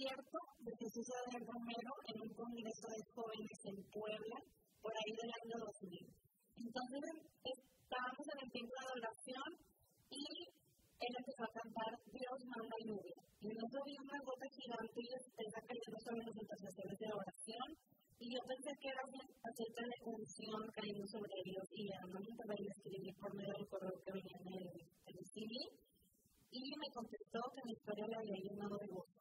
concierto de Jesús Adrián Romero en un congreso de jóvenes en Puebla, por ahí del año 2000. Entonces, estábamos en el tiempo de adoración y él empezó a cantar Dios manda lluvia. Y nosotros vi una gota gigante y está cayendo sobre las intercesiones de oración. Y yo pensé que era acerca de unción cayendo sobre ellos. Y a no me le escribí por medio del correo que venía en el, CD. Y me contestó que mi historia la había llenado de gozo.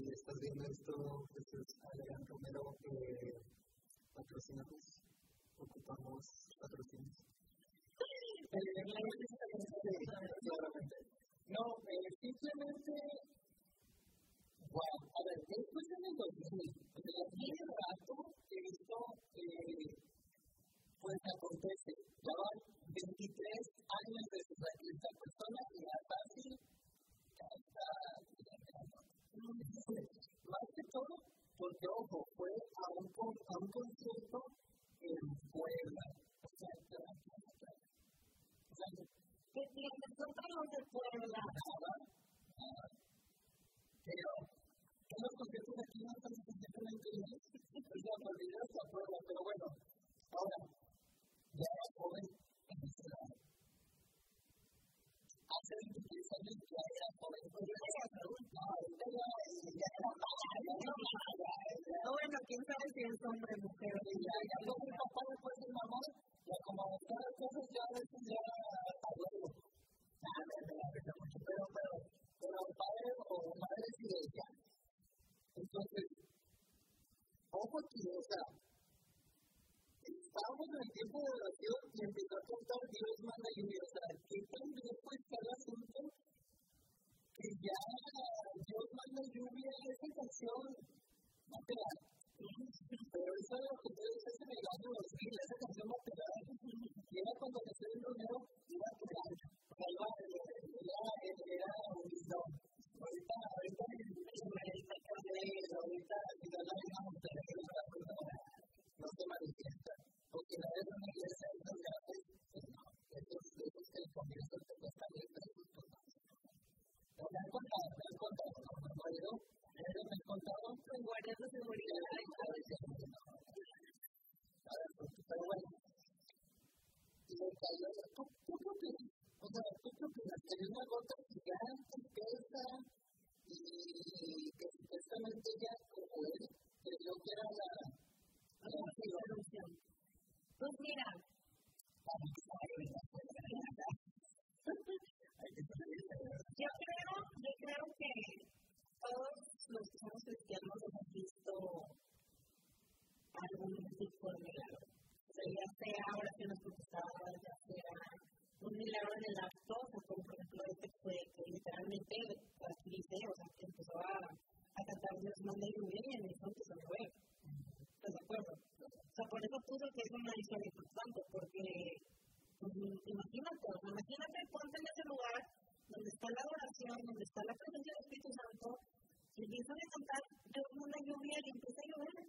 Si estás viendo esto, Jesús Adrián Romero, eh, patrocinamos, ocupamos patrocinios. No, eh, simplemente, wow, a ver, después en el 2000, o sea, hace rato esto, eh, pues acontece, ya van 23 años de esta persona y ya ya está, más que todo, porque ojo, fue a un, a un concierto en Puebla, o sea, que nosotros los de Puebla. Pero, en los conciertos aquí no están suficientemente bien. Pues ya, por video se aprueba, pero bueno, ahora, ya era joven en. Hace 23 años ya era joven, ya era una historia importante, porque pues, imagínate, imagínate, ponte en ese lugar donde está la adoración, donde está la presencia del Espíritu Santo, y empiezan a cantar de una lluvia y empieza a llover.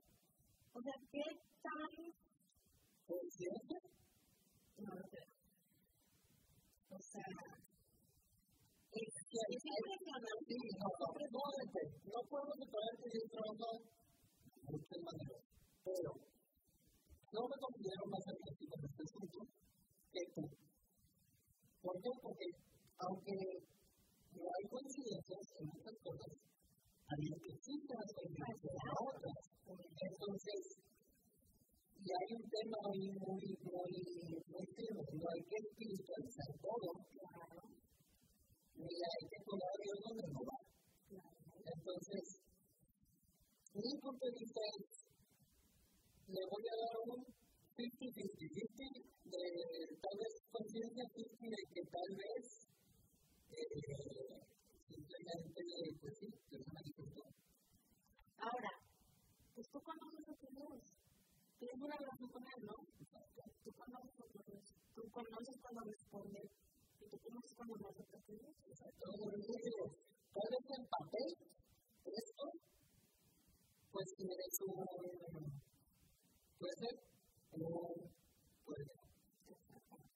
O sea, ¿qué tan consciente? No lo sé. O sea, es, es impresionante. No, no, no puedo separar que yo trabajo muy, muy, muy, muy no hay que espiritualizar todo, ni hay que poner a Dios donde no. Entonces, mi punto le voy a dar un 50-50, de tal vez conciencia 50 de que tal vez simplemente, pues sí, es una discusión. Ahora, pues tú conoces a tienes una relación con Él, ¿no? Tú conoces cuando responde y tú conoces cuando no se Dios. Exacto, tal vez en papel, esto, pues puede ser, puede ser.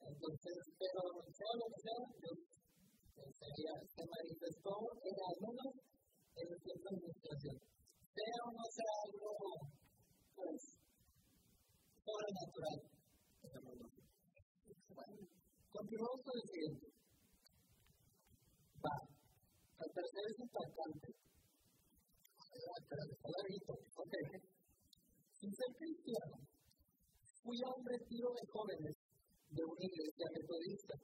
Entonces, pero sea lo que sea, Dios se manifestó en algunos en administración. Sea o no sea algo, pues, sobrenatural. Bueno, continuamos con el siguiente. Va. El tercero es impactante. Ok. Sin ser cristiano, fui a un retiro de jóvenes de una iglesia metodista.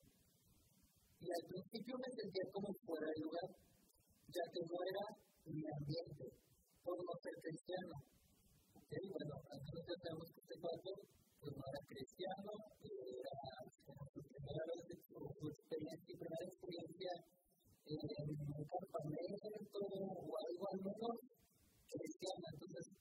Y al principio me sentía como fuera de lugar, ya que no era mi ambiente, por no ser cristiano. Bueno, ya sabemos que este cuarto pues no era cristiano, era primera vez, su, experiencia, primera experiencia en un campamento o algo al menos cristiano. Entonces,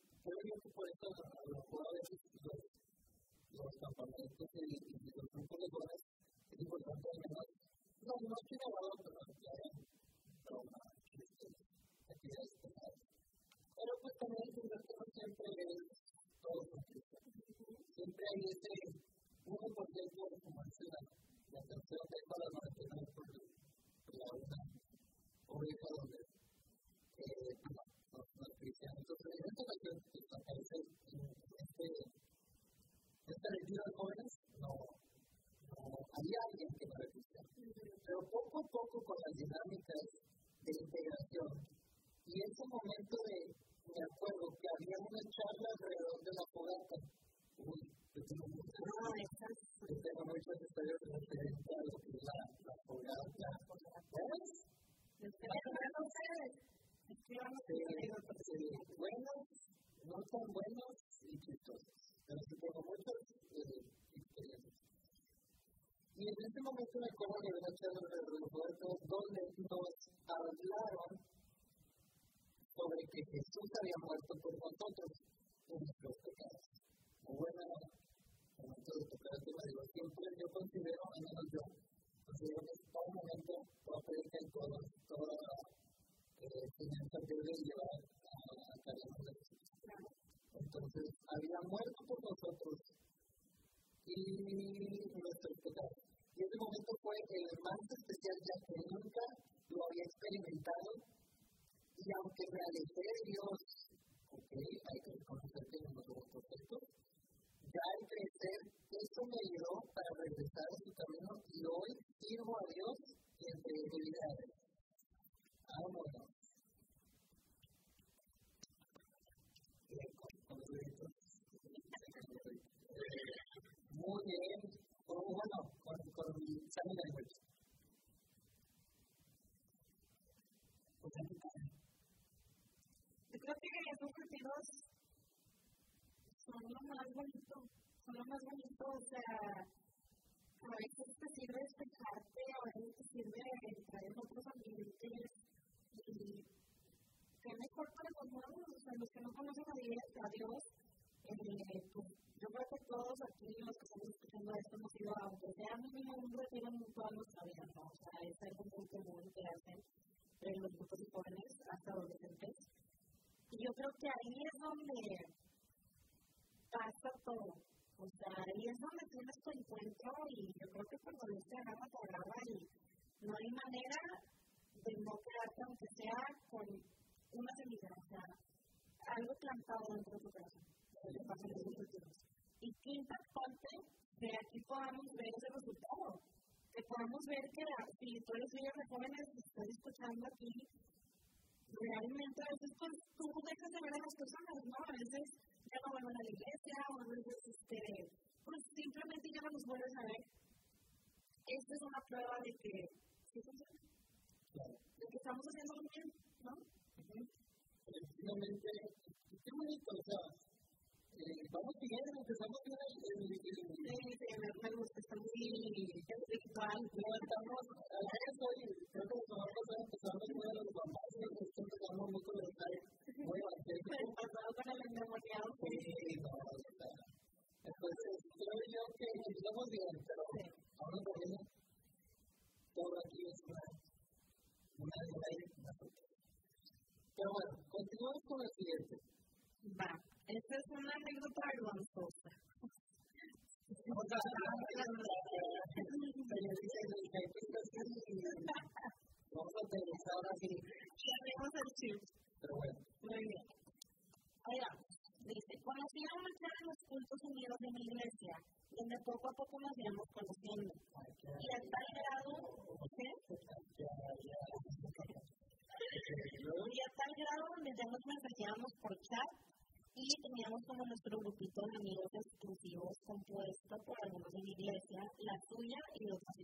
en ese momento me acuerdo que una charla de Roberto donde nos hablaron sobre que Jesús había muerto por nosotros en nuestros pecados. Muy buena momento de tocar el tema, digo, siempre yo considero, al menos yo, considero que todo momento, toda predica y toda, toda eh, enseñanza debe llevar a, a cabo de Jesús. Entonces, había muerto por nosotros y nuestros pecados. Ese momento fue el más especial ya que nunca lo había experimentado. Y aunque me alejé de Dios, ok, hay que reconocer que no somos perfectos, ya al crecer, eso me ayudó para regresar a su camino y hoy sirvo a Dios a Él. Vámonos. Muy bien, bueno, con, con Sammy Language. Pues Yo creo que esos sentidos son lo más bonito, son lo más bonito, o sea, a veces te sirve despejarte, a veces te sirve entrar en otros ambientes y qué mejor para los nuevos, o sea, los que no conocen a Dios, eh, pues, yo creo que todos aquí, los que estamos escuchando esto, hemos ido, aunque sea mínimo un retiro toda nuestra vida, ¿no? O sea, es algo muy común que hacen en los grupos de jóvenes hasta adolescentes. Y yo creo que ahí es donde pasa todo. O sea, ahí es donde tienes tu encuentro y yo creo que cuando Dios te agarra, te agarra y no hay manera de no quedarte, aunque sea con una semilla, o sea, algo plantado dentro de tu corazón. Y qué impactante que aquí podamos ver ese resultado. Que podamos ver que si tú eres líder de jóvenes y estás escuchando aquí, realmente a veces pues, tú dejas de ver a las personas, ¿no? A veces ya no vuelven a la iglesia, o a veces, este, pues simplemente ya no nos vuelven a ver. Esta es una prueba de que, ¿sí funciona? De que estamos haciendo bien, ¿no? Efectivamente, qué bonito, o sea, vamos bien, empezamos bien me gusta, está muy espiritual. Levantamos a eso y creo que los vamos a empezar muy a los papás, empezamos muy evangélico. Pasado con el endemoniado. Sí, no, o sea, entonces creo yo que empezamos bien, pero ahora también todo aquí es una, una ley, una Pero bueno, continuamos con el siguiente. Va. Esta es una anécdota vergonzosa. Vamos a aterrizar así. Tenemos el chip. Pero bueno. Muy bien. Oiga, dice, conocí a una mujer en los cultos unidos de mi iglesia, donde poco a poco nos íbamos conociendo. Y a tal grado, ¿qué? Y a tal grado donde ya nos mensajeábamos por chat y teníamos como nuestro grupito de amigos exclusivos compuesto por algunos de mi iglesia, la suya y otras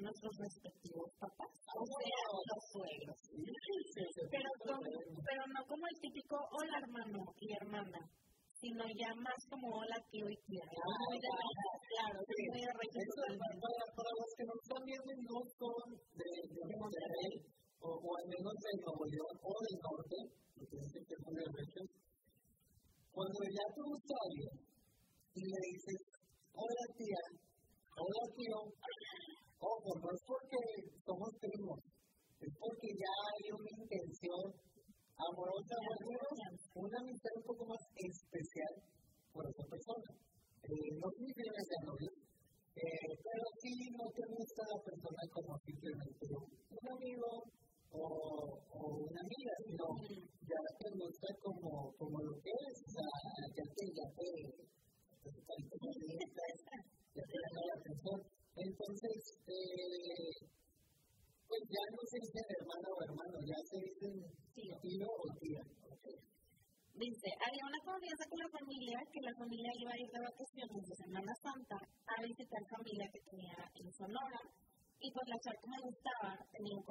nuestros respectivos papás, o sea, los suegros. Pero, pero no como el típico hola hermano y hermana, sino ya más como hola tío y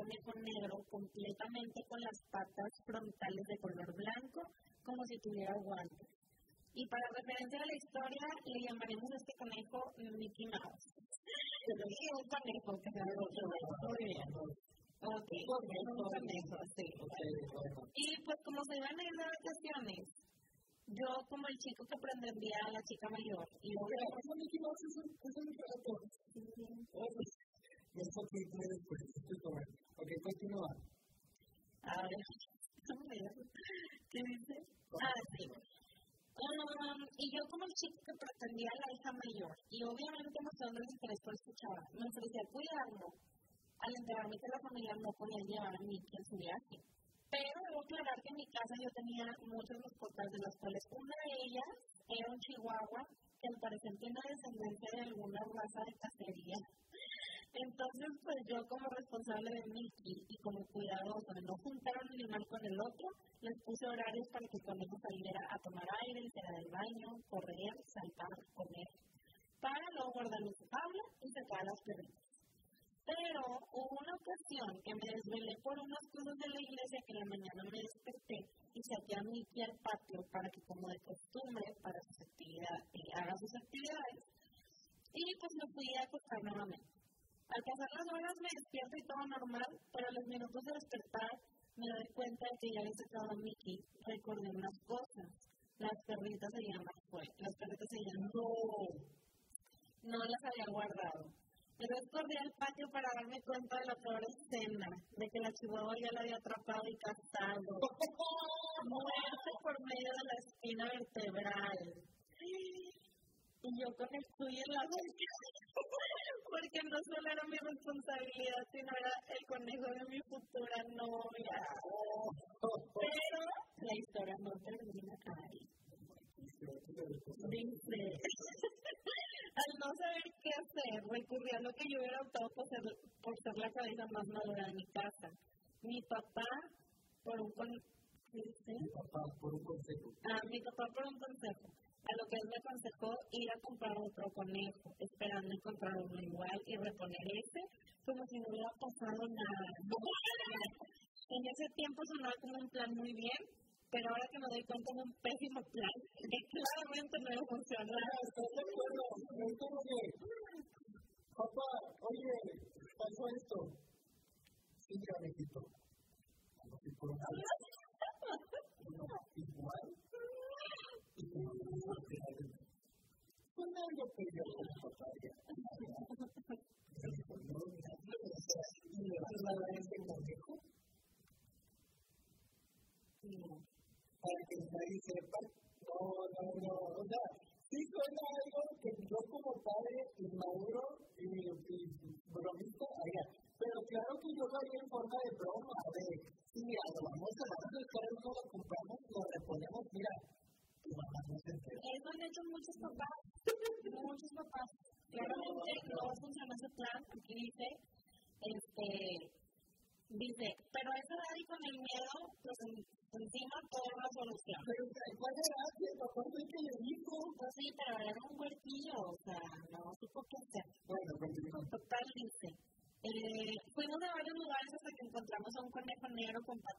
conejo negro completamente con las patas frontales de color blanco, como si tuviera guantes. Y para referencia a la historia, le llamaremos a este conejo Mickey Mouse. Pero sí, un conejo que se otro Muy bien. Ok, un conejo, sí. Y pues como se iban a ir de vacaciones, yo como el chico que pretendía a la chica mayor. Y luego... Mickey Mouse es un eso que puedes, pues, Ok, continúa. A ver, ¿qué dice? Ah, sí. Um, y yo como el chico que pretendía la hija mayor, y obviamente mostrando el interés por escuchar, me ofrecí a cuidarlo, al enterarme que la familia no podía llevar a Mickey en su viaje. Pero debo aclarar que en mi casa yo tenía muchas mascotas, de las cuales una de ellas era un chihuahua que al parecer tiene descendencia de alguna raza de cacería entonces, pues yo como responsable de Mickey y como cuidadoso de no juntar un animal con el otro, les puse horarios para que cuando saliera a tomar aire, ir del baño, correr, saltar, comer, para luego guardarle su tabla y sacar las perritas. Pero hubo una ocasión que me desvelé por unas cosas de la iglesia que en la mañana me desperté y saqué a Mickey al patio para que como de costumbre para sus actividades, eh, haga sus actividades. Y pues me fui a acostar nuevamente. Al pasar las horas me despierto y todo normal, pero a los minutos de despertar me doy cuenta de que ya había sacado a Mickey. Recordé unas cosas. Las perritas se llaman fue. Las perritas se llaman no. No las había guardado. Pero corrí al patio para darme cuenta de la peor escena, de que la chihuahua ya la había atrapado y castado. muerte por medio de la espina vertebral. Y yo con el la porque no solo era mi responsabilidad, sino era el conejo de mi futura novia. Pero la historia no termina ahí. Dice, al no saber qué hacer, recurrí a lo que yo hubiera optado por ser, por ser la cabeza más madura de mi casa. Mi papá, por un, mi papá, por un consejo. Ah, mi papá por un consejo. A lo que él me aconsejó ir a comprar otro conejo, esperando encontrar uno igual y reponer ese, como si no hubiera pasado nada. En ese tiempo sonaba como un plan muy bien, pero ahora que me doy cuenta es un pésimo plan, que claramente no iba a funcionar. ¿Estás de acuerdo? Es como que, papá, oye, pasó esto. Sí, ya igual. Para que nadie sepa. No, no, no. O sea, sí suena algo que yo como padre inmaduro y, y bromista haría. Pero claro que yo lo haría en forma de broma. De, sí, mira, lo vamos a no lo compramos, lo reponemos, mira. Eso han hecho muchos papás. muchos papás. Claramente no funciona ese plan. Aquí dice, este, dice, pero esa edad y con el miedo, pues encima toda la solución. Pero ¿cuál era? ¿Papá fue que le dijo? Pues sí, pero era un huertillo, o sea, no supo qué hacer. Bueno, continúa. Total dice, eh, fuimos a varios lugares hasta que encontramos a un conejo negro con patas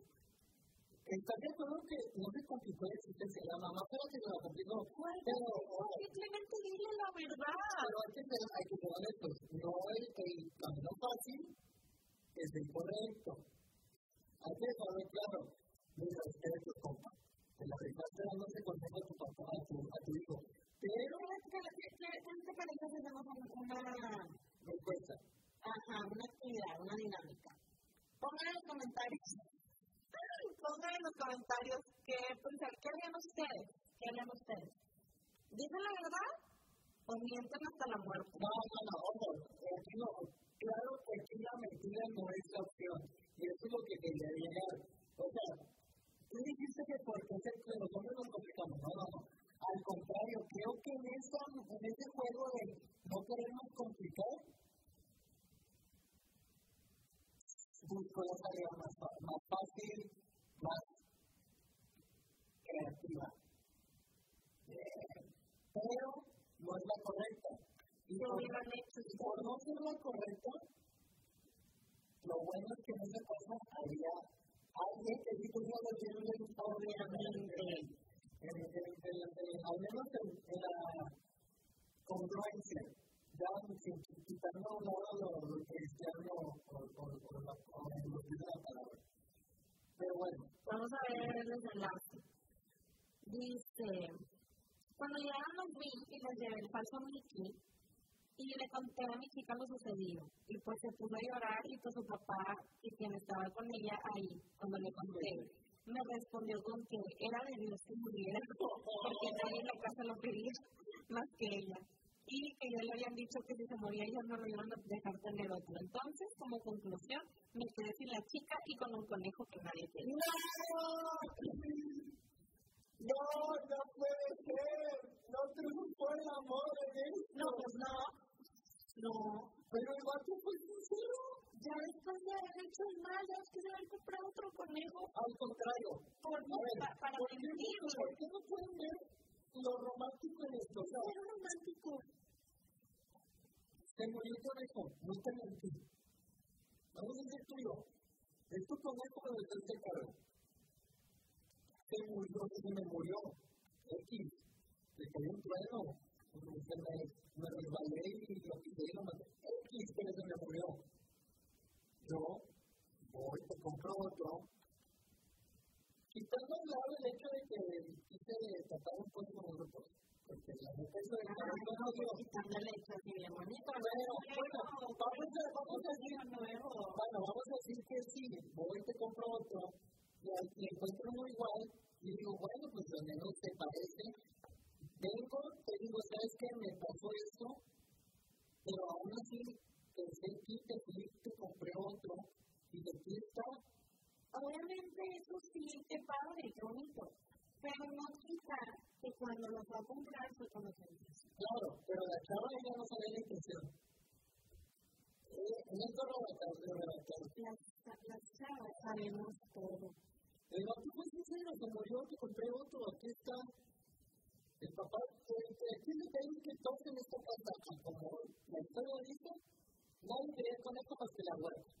¿Estás de acuerdo que no se complicó la existencia? La mamá la que la complicó. Pero, simplemente dile la verdad. Pero hay que ser, hay que ser honestos. No el, el camino fácil es el correcto. Hay que dejarlo claro. Mira, usted es tu compa te la dándose consejo a tu papá, a tu, a tu hijo. Pero. ¿Qué te parece si hacemos una encuesta? Ajá, una actividad, una dinámica. Pongan en los comentarios. Pongan en los comentarios qué pensar, qué harían ustedes, qué harían ustedes. ¿Dicen la verdad o mienten hasta la muerte? No, no, no, ojo, aquí no. Claro que aquí la mentira no es la opción. Y eso es lo que quería llegar. O sea, Tú dijiste que porque los hombres nos complicamos. No, no, no. Al contrario, creo que en, esa, en ese juego de no queremos complicar, busco la salida más, más fácil, más creativa. Eh, pero no es la correcta. Y por, por no ser la correcta, lo bueno es que en esa cosa había alguien que dijo, no lo quiero, obviamente al menos en, la congruencia, ya sin un lado lo, cristiano o, lo Vamos a ver el desenlace. Dice, cuando llegaron los vi y les llevé el falso Mickey, y le conté a mi chica lo sucedido. Y pues se puso a llorar y pues su papá y quien estaba con ella ahí, cuando le conté me respondió con que era de Dios que muriera, porque nadie en la casa lo pedía más que ella. Y que ya le habían dicho que si se moría ellos no lo iban a dejar tener otro. Entonces, como conclusión, me quedé sin la chica y con un conejo que nadie tenía. ¡No! ¡No, puede ser! ¡No triunfó el amor en esto! No, pues no. No. Pero el vato fue sincero ya después de haber hecho el mal, ya es que se va a comprar otro conejo. Al contrario. Por, ver, para ¿por, qué, ¿Por qué no pueden ver lo romántico en esto? Sea, es romántico. Se murió el conejo, no te mentí. Vamos a decir tuyo. Es tu conejo con el que cargo. Se murió, se me murió. X. Le cayó un trueno. Me, me resbalé y lo quité y lo. X, pero se me murió yo voy, te compro otro, quitando a lado el hecho de que quise tratar un con nosotros. No. Bueno, vamos a, vamos a decir, bueno, que sí, voy, te compro otro, y, y encuentro uno igual, y digo, bueno, pues al menos te parece. Vengo, te digo, ¿sabes qué? Me pasó esto, pero aún así pensé que te fuiste, compré otro y de aquí está. Obviamente eso sí te padre, qué bonito, pero no quita que cuando lo va a comprar se conocen. Claro, pero la chava ella no sabe la intención. Eh, no relatar, de relatar. Las, chavas sabemos todo. El vato fue sincero, se murió, te compré otro, aquí está. El papá, aquí le pedí que toquen esta casa, como la historia dice, Nadie quería el conejo más que la huerta.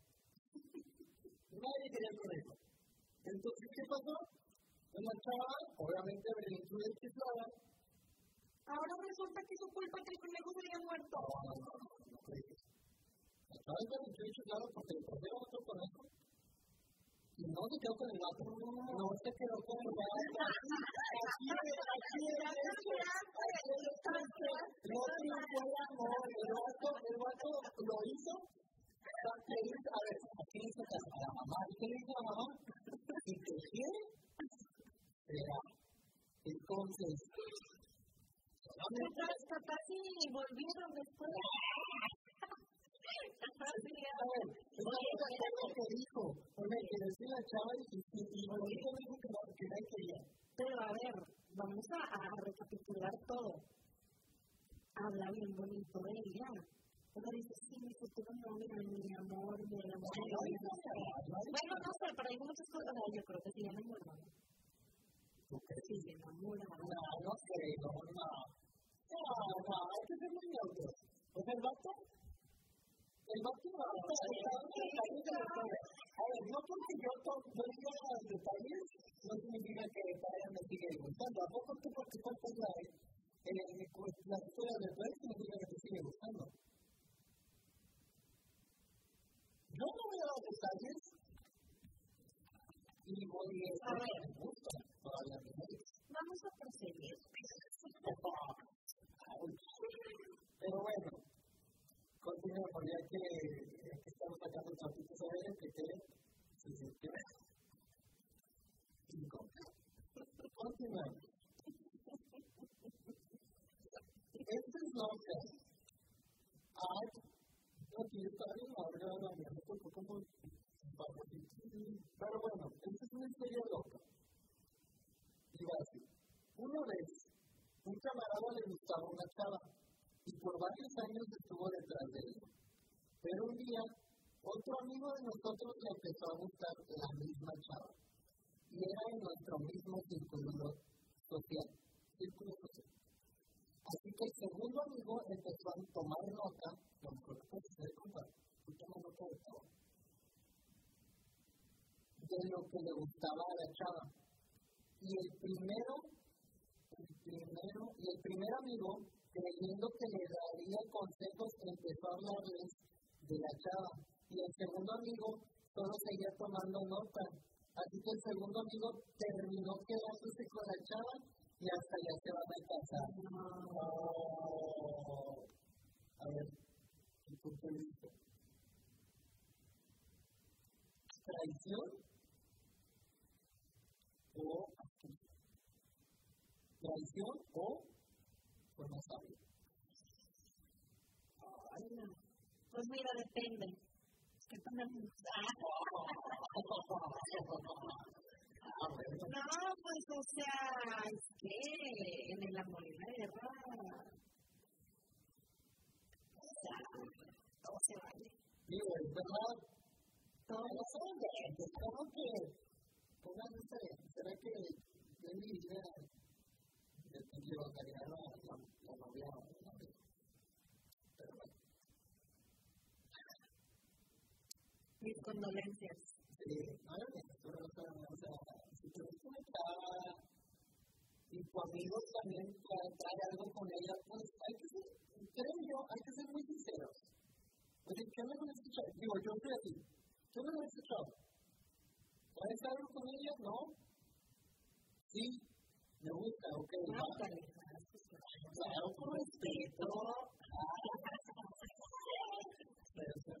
Nadie quería el conejo. Entonces, ¿qué pasó? Una chava, obviamente, de chiflada. Ahora resulta que su culpa que el conejo se haya muerto. No, no, no, no, no La chava es berrinchuda y chiflada porque le pusieron otro conejo. Y no se quedó con el gato. No se quedó con el gato. Aquí, aquí, no triunfó el amor. El gato, el gato lo hizo. A ver, ¿qué le hizo a la mamá? ¿Qué le hizo a la mamá? Si te quiere, será. Entonces, Mientras papás sí volvieron después. Que dijo, oye, que decía la chava y, y, y lo dijo, dijo que, no, que nadie quería. Pero a ver, vamos a, a recapitular todo. Habla bien bonito de ella. Pero dice, sí, mi futuro novio, mi amor, mi amor. Bueno, no sé, pero hay muchas cosas. Yo creo que sí, ya me. Sí, se enamora. No, no creo, no. No, no, hay que ser muy neutros. O sea, el vato el máximo a ver, no porque yo diga detalles, no significa que Brian me sigue gustando. ¿A poco tú porque cuentas la, la historia de Brian significa que te sigue gustando? Yo no voy a dar detalles y voy a ver, me gusta todavía Vamos a proseguir. Pero bueno, continuamos, ya que, que estamos sacando trapitos a ver que te se sintió Continuamos. Este es loca. Ay, no quiero estar en la hora de la mierda, porque como Pero bueno, esta es una historia loca. Y va así. Una vez, un camarada le gustaba una chava y por varios años estuvo detrás de él. Pero un día, otro amigo de nosotros le empezó a gustar la misma chava. Y era en nuestro mismo círculo social. Círculo. Así que el segundo amigo empezó a tomar nota, que puede ser, compa, toma de todo, de lo que le gustaba a la chava. Y el primero Y el primer amigo, creyendo que le daría consejos, empezó a hablarles de la chava. Y el segundo amigo solo seguía tomando nota. Así que el segundo amigo terminó quedándose con la chava y hasta ya se van a casar. Oh. A ver, ¿qué? ¿Traición? ¿O ¿Traición o pues no sabio? Pues mira, depende. ¿Qué No, pues o sea, es que en el amor y la guerra, o sea, todo se vale. Digo, es verdad, todo se vale, es como que, pónganse, será que yo mi que yo la, la, la novia o la novia. Pero bueno. Mis condolencias. Sí, no, o sea, si tú eres una chava y tu amigo también trae algo con ella, pues hay que ser, creo yo, hay que ser muy sinceros. Oye, ¿qué onda con este chavo? Digo, yo soy así. ¿Qué onda con este chavo? ¿Traes algo con ella? No. Sí, me gusta, ok. No, claro, con respeto.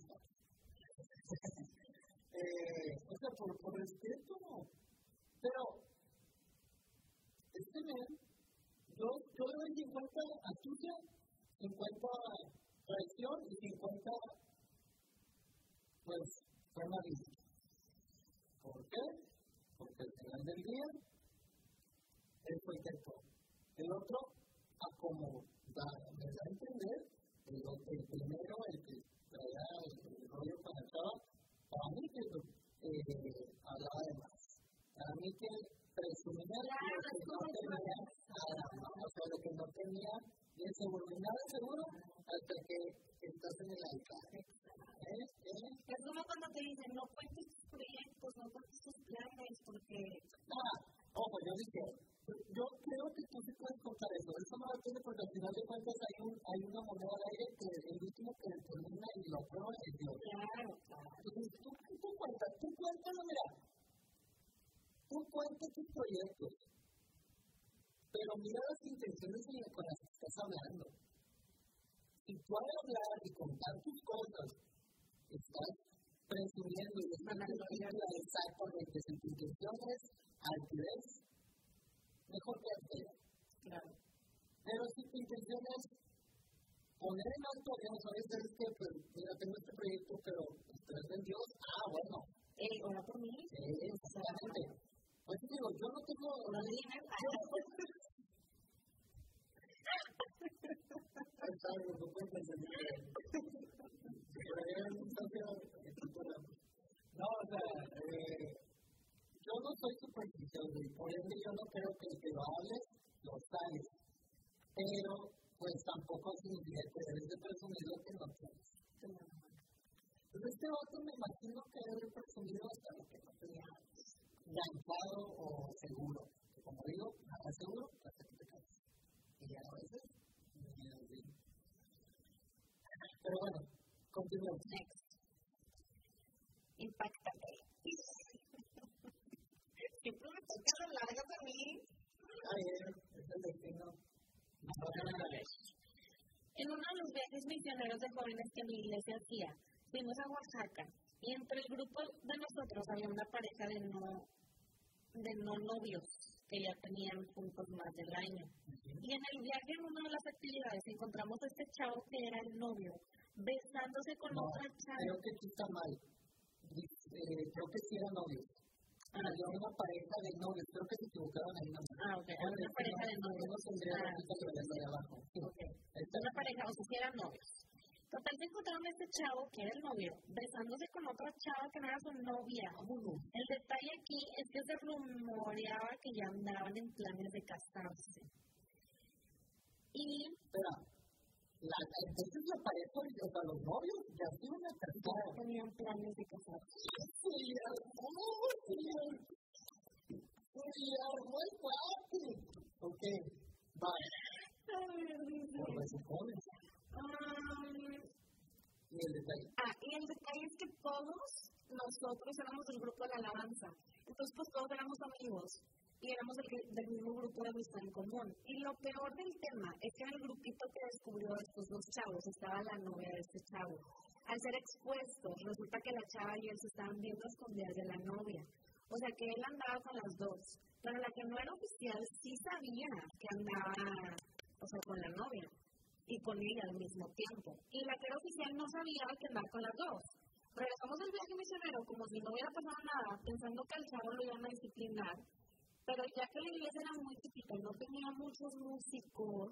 eh, o sea, por, por respeto, pero, este men, yo, yo le doy 50 astucia, 50 traición y 50, pues, fue vida. ¿Por qué? Porque al final del día, él fue intentó. El otro, acomodar, me da a entender, el, el primero, el que el, chava, para mí que eh, hablaba de más para mí que presumía lo que no tenía nada, o sea, lo que no tenía bien seguro, nada seguro hasta que estás en el. ¿Eh? ¿Eh? Es como cuando te dicen, no cuentes tus proyectos, no cuentes tus planes, porque... Ah, ojo, yo dije, yo creo que tú sí puedes contar eso. Eso no depende porque al final de cuentas hay, un, hay una moneda de aire que el último que determina y lo aprueba es Dios. Claro, claro. Entonces, tú, tú cuentas, tú cuentas, mira, tú cuentas tus proyectos, pero mira las intenciones con las que estás hablando. Si tú al hablar y contar tus cosas, estás presumiendo y estás manejando exactamente si tu intención es altivez, mejor que altivez. Claro. Pero si tu intención es poner en alto a Dios, ¿sabes? Es que, pues, mira, tengo este proyecto, pero esperas en Dios, ah, bueno. Eh, ora por mí. Sí, exactamente. Pues digo, yo no tengo la línea. No, o sea, eh, yo no soy supersticioso y por ende yo no creo que el que lo hables lo sales. Pero, pues tampoco significa que debes de presumir lo que no tienes. Entonces, este otro me imagino que debe presumido hasta lo que no tenía lanzado o seguro. Como digo, nada seguro hasta que te caes. Y a veces, pero bueno, continuemos. Next. Impactate. Siempre me toca lo largas a mí. Ay, es el destino. En uno de los viajes misioneros de jóvenes que mi iglesia hacía, fuimos a Oaxaca y entre el grupo de nosotros había una pareja de no de no novios que ya tenían juntos más del año. Y en el viaje, en una de las actividades, encontramos a este chavo que era el novio, besándose con otra chava. Creo que aquí está mal. Eh, creo que sí eran novios. Había una pareja de novios, creo que se equivocaron ahí nomás. Ah, ok, era una pareja de novios. No tendría ah, de abajo. Okay. Una pareja, o sea, si eran novios. Total, se encontraron a este chavo, que era el novio, besándose con otra chava que no era su novia. El detalle aquí es que se rumoreaba que ya andaban en planes de casarse. Y... Espera, la, entonces la pareja, o sea, los novios planes de casarse. Armó, armó el cuate. Ok, vale. Y el detalle. Ah, y el detalle es que todos nosotros éramos del grupo de alabanza. Entonces, pues todos éramos amigos y éramos del, del, mismo grupo de amistad en común. Y lo peor del tema es que era el grupito que descubrió a estos dos chavos, estaba la novia de este chavo. Al ser expuestos, resulta que la chava y él se estaban viendo escondidas de la novia. O sea que él andaba con las dos. Pero la que no era oficial sí sabía que andaba, o sea, con la novia y con ella al mismo tiempo. Y la que era oficial no sabía que andaba con las dos. Regresamos del viaje misionero como si no hubiera pasado nada, pensando que al chavo lo iban a disciplinar. Pero ya que la iglesia era muy chiquita no tenía muchos músicos,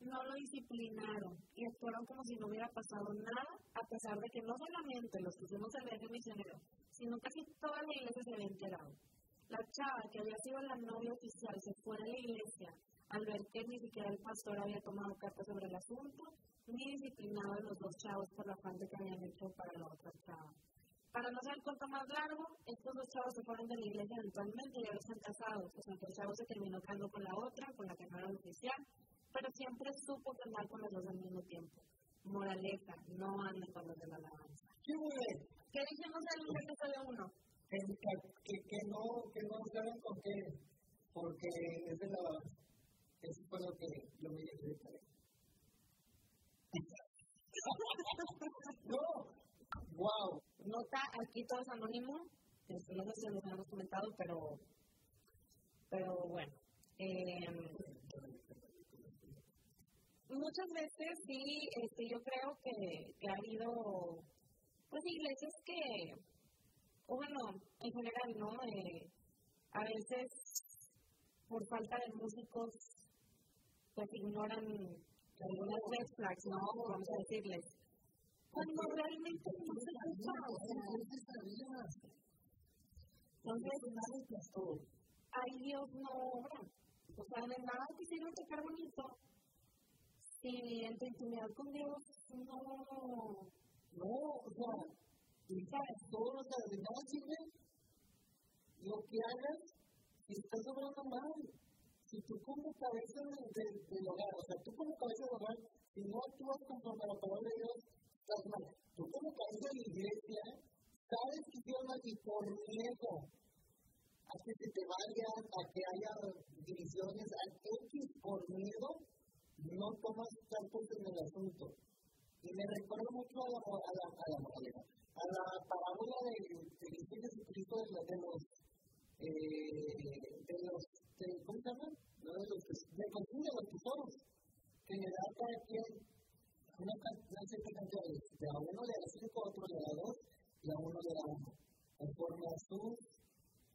no lo disciplinaron y actuaron como si no hubiera pasado nada, a pesar de que no solamente los que fuimos al viaje misionero, sino casi toda la iglesia se había enterado. La chava que había sido la novia oficial se fue a la iglesia al ver que ni siquiera el pastor había tomado carta sobre el asunto, ni disciplinado a los dos chavos por la falta que habían hecho para la otra chava. Para no hacer el cuento más largo, estos dos chavos se fueron de la iglesia eventualmente y ahora están casados. O sea, el chavo se terminó quedando con la otra, con la que oficial, siempre supo que andar con los dos al mismo tiempo. Moraleja, no anden con los de la alabanza. ¿Qué ¿Qué dijimos en el episodio uno? Que, que, que, no, que no saben con qué, porque es de la... Eso fue lo que lo me no, wow. Nota, aquí todo es anónimo. Este, no sé si lo hemos comentado, pero, pero bueno. Eh, muchas veces sí, este, yo creo que, que ha habido pues iglesias que, bueno, en general, ¿no? Eh, a veces por falta de músicos pues ignoran algunas red flags, ¿no? Vamos a decirles. Cuando realmente no se escucha. Entonces, ahí Dios no obra. O sea, de nada que sirve tocar bonito si en tu intimidad con Dios no no, o sea, sabes, todo lo que de nada sirve lo que hagas si estás obrando mal. Si tú como cabeza del hogar, o sea, tú como cabeza del hogar, si no actúas conforme a la palabra de Dios, estás mal. Tú como cabeza de la iglesia, sabes que Dios no y por miedo a que se te vaya, a que haya divisiones, a X por miedo, no tomas tanto en el asunto. Y me recuerda mucho a la, a la, a la, a la parábola de, de Jesucristo de, de los, eh, de los, de, ¿cómo se llama? De los, de de los tesoros, que le da cada quien una cantidad cantidad de a uno le da cinco, a otro le da dos, y a uno le da uno, conforme a sus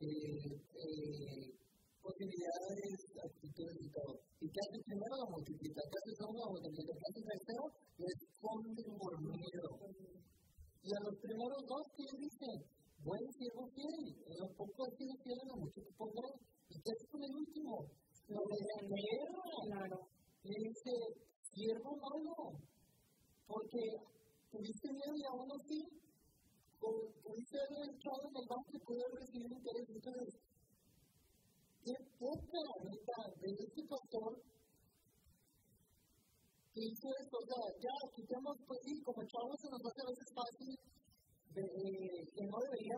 eh, eh, posibilidades, actitudes y todo. ¿Y qué hace primero? Lo multiplica. ¿Qué hace segundo? Lo multiplica. ¿Qué hace tercero? Le esconde por miedo. Y a los primeros dos, ¿qué le dice? Buen siervo fiel. En lo poco has sido fiel, en lo mucho te pondré. ¿Y qué hace con el último? Lo desterra. Claro. Le dice, siervo malo. Porque tuviste miedo y aún así, pudiste haber entrado en el banco y poder recibir interés. Entonces, qué poca neta de este pastor que hizo esto, o sea, ya quitamos, pues sí, como chavos se nos hace a veces fácil, de, eh, que no debería,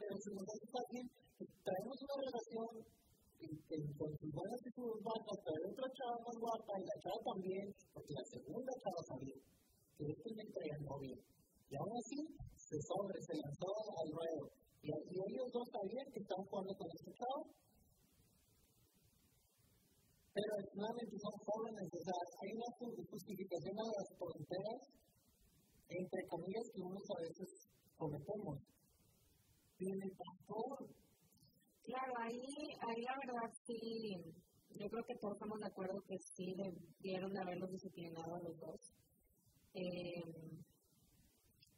pero se nos hace fácil, traemos una relación con sus buenas y sus bajas, trae otra chava más guapa y la chava también, porque la segunda chava sabía que esto me traía novia. Y aún así, se sobre, se lanzó al ruedo. Y ellos dos sabían que estaban jugando con este chavo, pero nuevamente son jóvenes, o sea, hay una justificación a las fronteras, entre comillas, que unos a veces cometemos. Tiene pastor. Claro, ahí, ahí la verdad sí, yo creo que todos estamos de acuerdo que sí debieron de haberlos disciplinado a los dos. Eh,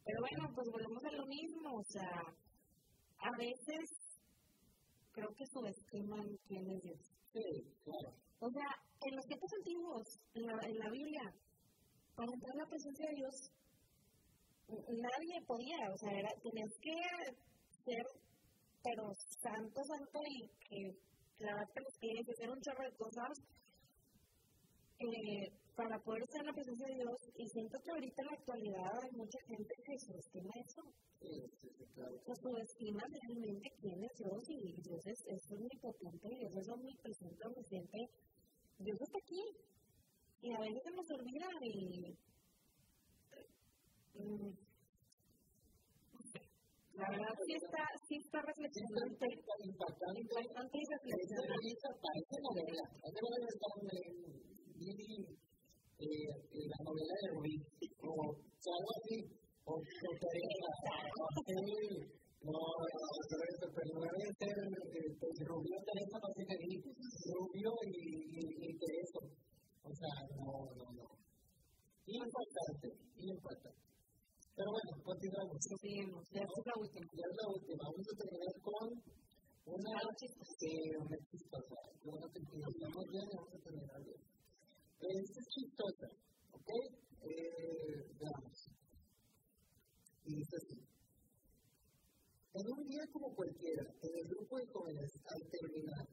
pero bueno, pues volvemos a lo mismo, o sea, a veces creo que subestiman quién es Dios. Sí, claro. O sea, en los tiempos antiguos, en la, en la Biblia, para entrar en la presencia de Dios, nadie podía, o sea, era, tenías que ser, pero santo, santo y que clavarte los pies, hacer un chorro de cosas. Eh, para poder estar en la presencia de Dios. Y siento que ahorita en la actualidad hay mucha gente que subestima eso. Sí, sí, sí, claro. O subestima realmente quién es Dios y Dios es, es omnipotente, Dios es omnipresente, omnisciente. Dios está aquí. Y a veces se nos olvida y. Mm, la verdad sí está, sí está reflexionante. Impactante. Impactante y reflexionante. Parece novela. Parece novela eh, la novela de o algo así, o no, no, pero no debe ser pues, Rubio, Teresa, no sé qué Rubio y, y, y Teresa. O sea, no, no, no. Importante, importante. Pero bueno, continuamos. Seguimos, ya es la última. Ya es la última. Vamos a terminar con una, sí, una chistosa. Bueno, terminamos bien y vamos a terminar bien. Es chistosa, ¿ok? Eh, veamos. Y dice así. En un día como cualquiera, en el grupo de jóvenes, al terminar,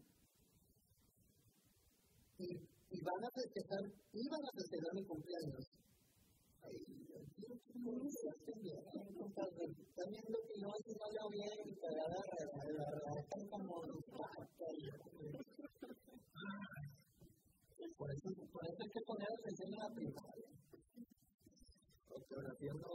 y, y van a festejar, iban a festejar mi cumpleaños. Ay, también lo que no hace no lo bien y te agarra, como por eso, por eso hay que poner atención en la primaria. Fotografía no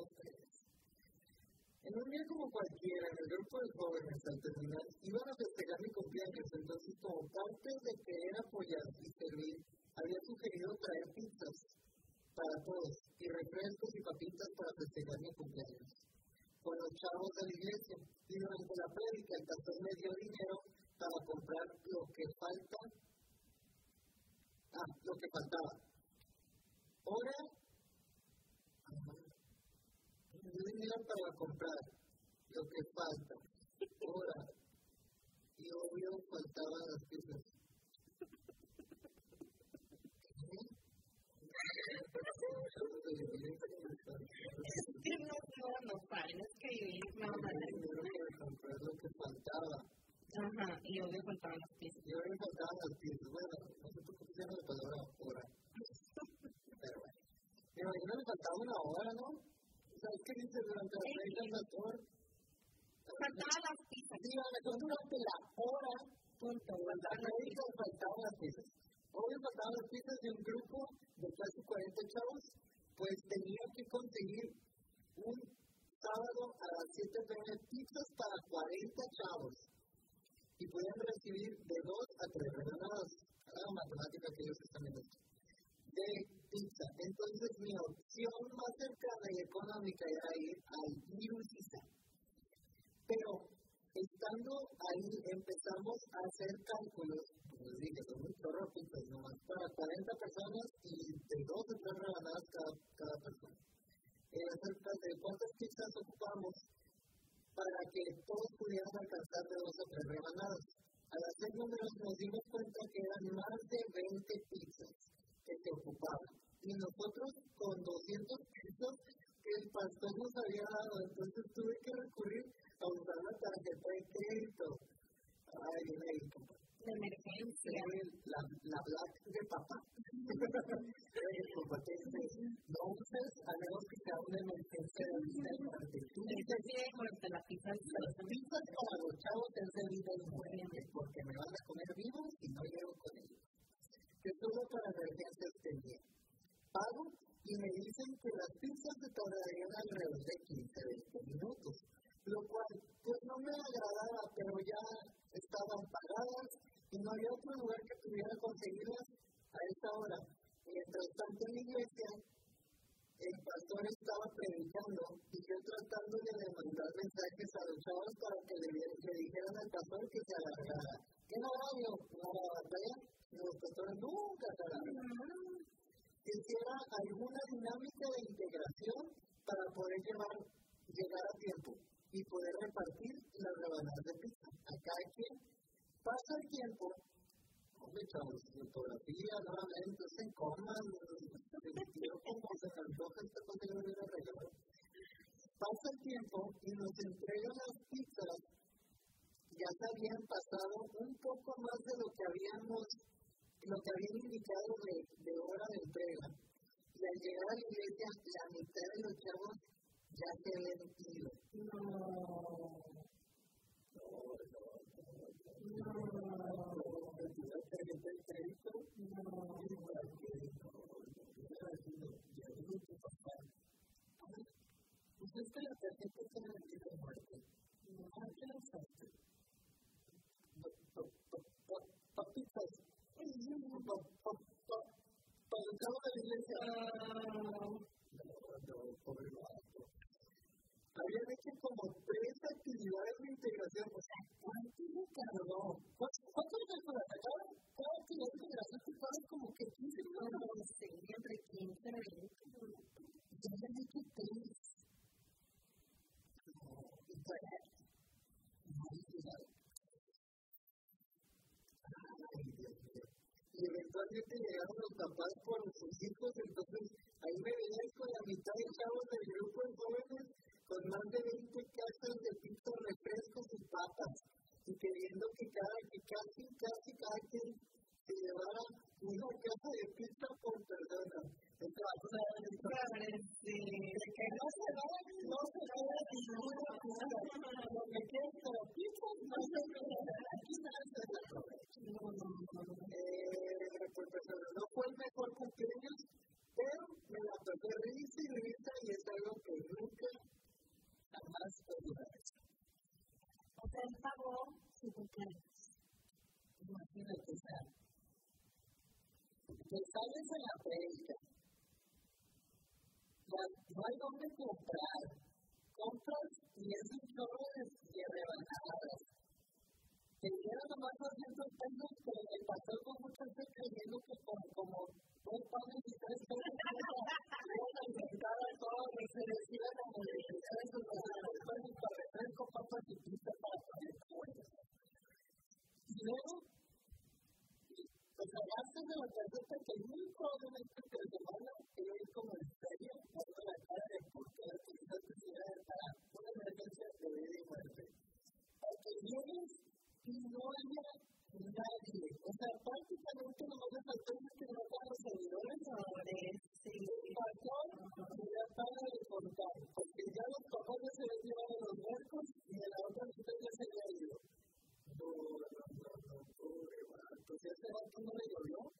En un día como cualquiera, en el grupo de jóvenes al terminar, iban a festejar mi cumpleaños, entonces como parte de querer apoyar y servir, había sugerido traer pizzas para todos y refrescos y papitas para festejar mi cumpleaños. Con los chavos de la iglesia, y durante la prédica el pastor me dio dinero para comprar lo que falta Ah, lo que faltaba. Ora, dinero para comprar lo que falta. Ora, y obvio faltaban las piezas. Es que no, no, no, para escribir, no, no, lo que faltaba. Ajá, y obvio faltaban las piezas. Y obvio faltaban las piezas. Bueno, nosotros pusimos la palabra hora. Pero bueno. Me imagino que faltaba una hora, ¿no? ¿Sabes qué dice durante la predica del pastor? Faltaban las piezas. Sí, me contó todos pudieran alcanzar de dos o tres rebanadas. Al hacer números nos dimos cuenta que eran más de 20 pizzas que se ocupaban. Y nosotros con 200 pizzas el pastor nos había dado, entonces tuve que recurrir a usar la tarjeta de crédito. Ay, ahí, de emergencia. La, la black de papá. no uses a menos que sea una emergencia de vida y muerte. Tú dices, la pizza. Las pizzas para los chavos es de vida y muerte, porque me van a comer vivo y no llego con ellos. Que solo para emergencias tenía. Pago y me dicen que las pizzas se tardarían alrededor de 15, 20 minutos. Lo cual, pues no me agradaba, pero ya estaban pagadas y no había otro lugar que pudiera conseguirlas a esa hora. Mientras tanto en la iglesia, el pastor estaba predicando y yo tratándole de mandar mensajes a los chavos para que le, dijeran al pastor que se alargara. ¿Qué horario? ¿Una batalla? Los pastores nunca se alargaron. Que hiciera alguna dinámica de integración para poder llevar, llegar a tiempo y poder repartir las rebanadas de pizza a cada quien. Pasa el tiempo, echamos fotografía nuevamente, se encoman, quiero como se me antoja este contenido de regalo. Pasa el tiempo y nos entregan las pizzas. Ya se habían pasado un poco más de lo que habíamos, lo que habían indicado de, de hora de entrega. Y al llegar a la iglesia, la mitad de los chavos ya se habían ido. No. es que la tarjeta es una vida muerte. ¿Qué lo usaste? Papitas. No, no, no. habían hecho como tres actividades de integración. O sea, ¿cuánto le tardó? ¿Cuánto tardó como que 15 minutos. Entre 15 minutos. Hecho tres. Los hijos, entonces ahí me con la mitad de chavos del grupo con más de 20 cajas de pizza, refrescos y papas, y queriendo que cada que casi, casi cada quien se llevara una caja de pizza por listen 성령의 열로